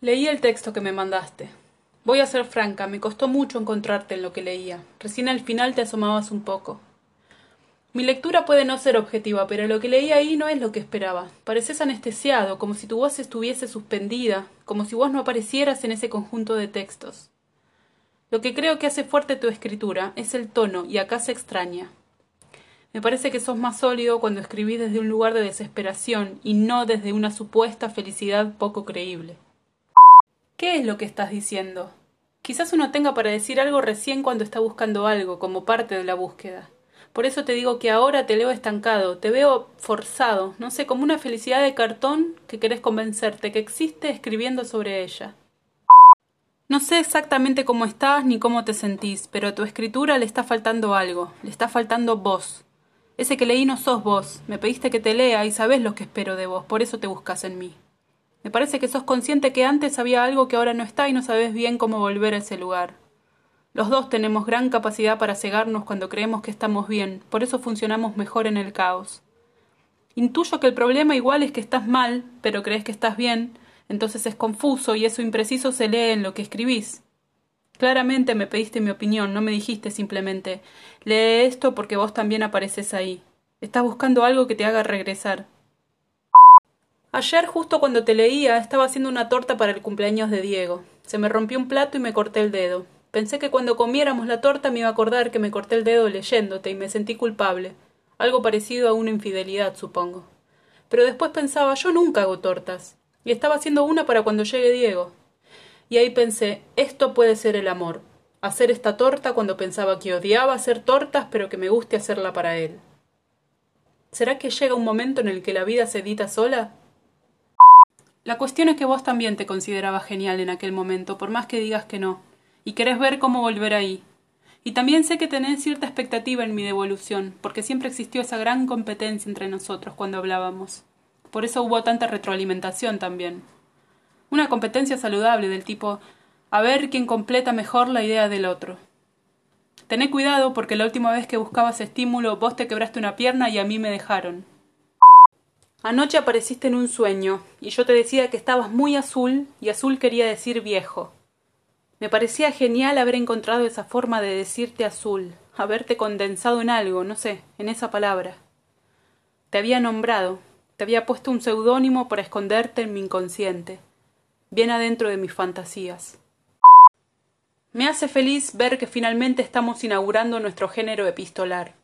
Leí el texto que me mandaste. Voy a ser franca, me costó mucho encontrarte en lo que leía. Recién al final te asomabas un poco. Mi lectura puede no ser objetiva, pero lo que leí ahí no es lo que esperaba. Pareces anestesiado, como si tu voz estuviese suspendida, como si vos no aparecieras en ese conjunto de textos. Lo que creo que hace fuerte tu escritura es el tono, y acá se extraña. Me parece que sos más sólido cuando escribís desde un lugar de desesperación y no desde una supuesta felicidad poco creíble. ¿Qué es lo que estás diciendo? Quizás uno tenga para decir algo recién cuando está buscando algo, como parte de la búsqueda. Por eso te digo que ahora te leo estancado, te veo forzado, no sé, como una felicidad de cartón que querés convencerte que existe escribiendo sobre ella. No sé exactamente cómo estás ni cómo te sentís, pero a tu escritura le está faltando algo, le está faltando vos. Ese que leí no sos vos, me pediste que te lea y sabés lo que espero de vos, por eso te buscas en mí. Me parece que sos consciente que antes había algo que ahora no está y no sabes bien cómo volver a ese lugar. Los dos tenemos gran capacidad para cegarnos cuando creemos que estamos bien, por eso funcionamos mejor en el caos. Intuyo que el problema igual es que estás mal, pero crees que estás bien, entonces es confuso y eso impreciso se lee en lo que escribís. Claramente me pediste mi opinión, no me dijiste simplemente lee esto porque vos también apareces ahí. Estás buscando algo que te haga regresar. Ayer, justo cuando te leía, estaba haciendo una torta para el cumpleaños de Diego. Se me rompió un plato y me corté el dedo. Pensé que cuando comiéramos la torta me iba a acordar que me corté el dedo leyéndote y me sentí culpable. Algo parecido a una infidelidad, supongo. Pero después pensaba, yo nunca hago tortas y estaba haciendo una para cuando llegue Diego. Y ahí pensé, esto puede ser el amor, hacer esta torta cuando pensaba que odiaba hacer tortas, pero que me guste hacerla para él. ¿Será que llega un momento en el que la vida se edita sola? La cuestión es que vos también te considerabas genial en aquel momento, por más que digas que no, y querés ver cómo volver ahí. Y también sé que tenés cierta expectativa en mi devolución, porque siempre existió esa gran competencia entre nosotros cuando hablábamos. Por eso hubo tanta retroalimentación también. Una competencia saludable del tipo a ver quién completa mejor la idea del otro. Tené cuidado porque la última vez que buscabas estímulo vos te quebraste una pierna y a mí me dejaron. Anoche apareciste en un sueño y yo te decía que estabas muy azul y azul quería decir viejo. Me parecía genial haber encontrado esa forma de decirte azul, haberte condensado en algo, no sé, en esa palabra. Te había nombrado, te había puesto un seudónimo para esconderte en mi inconsciente, bien adentro de mis fantasías. Me hace feliz ver que finalmente estamos inaugurando nuestro género epistolar.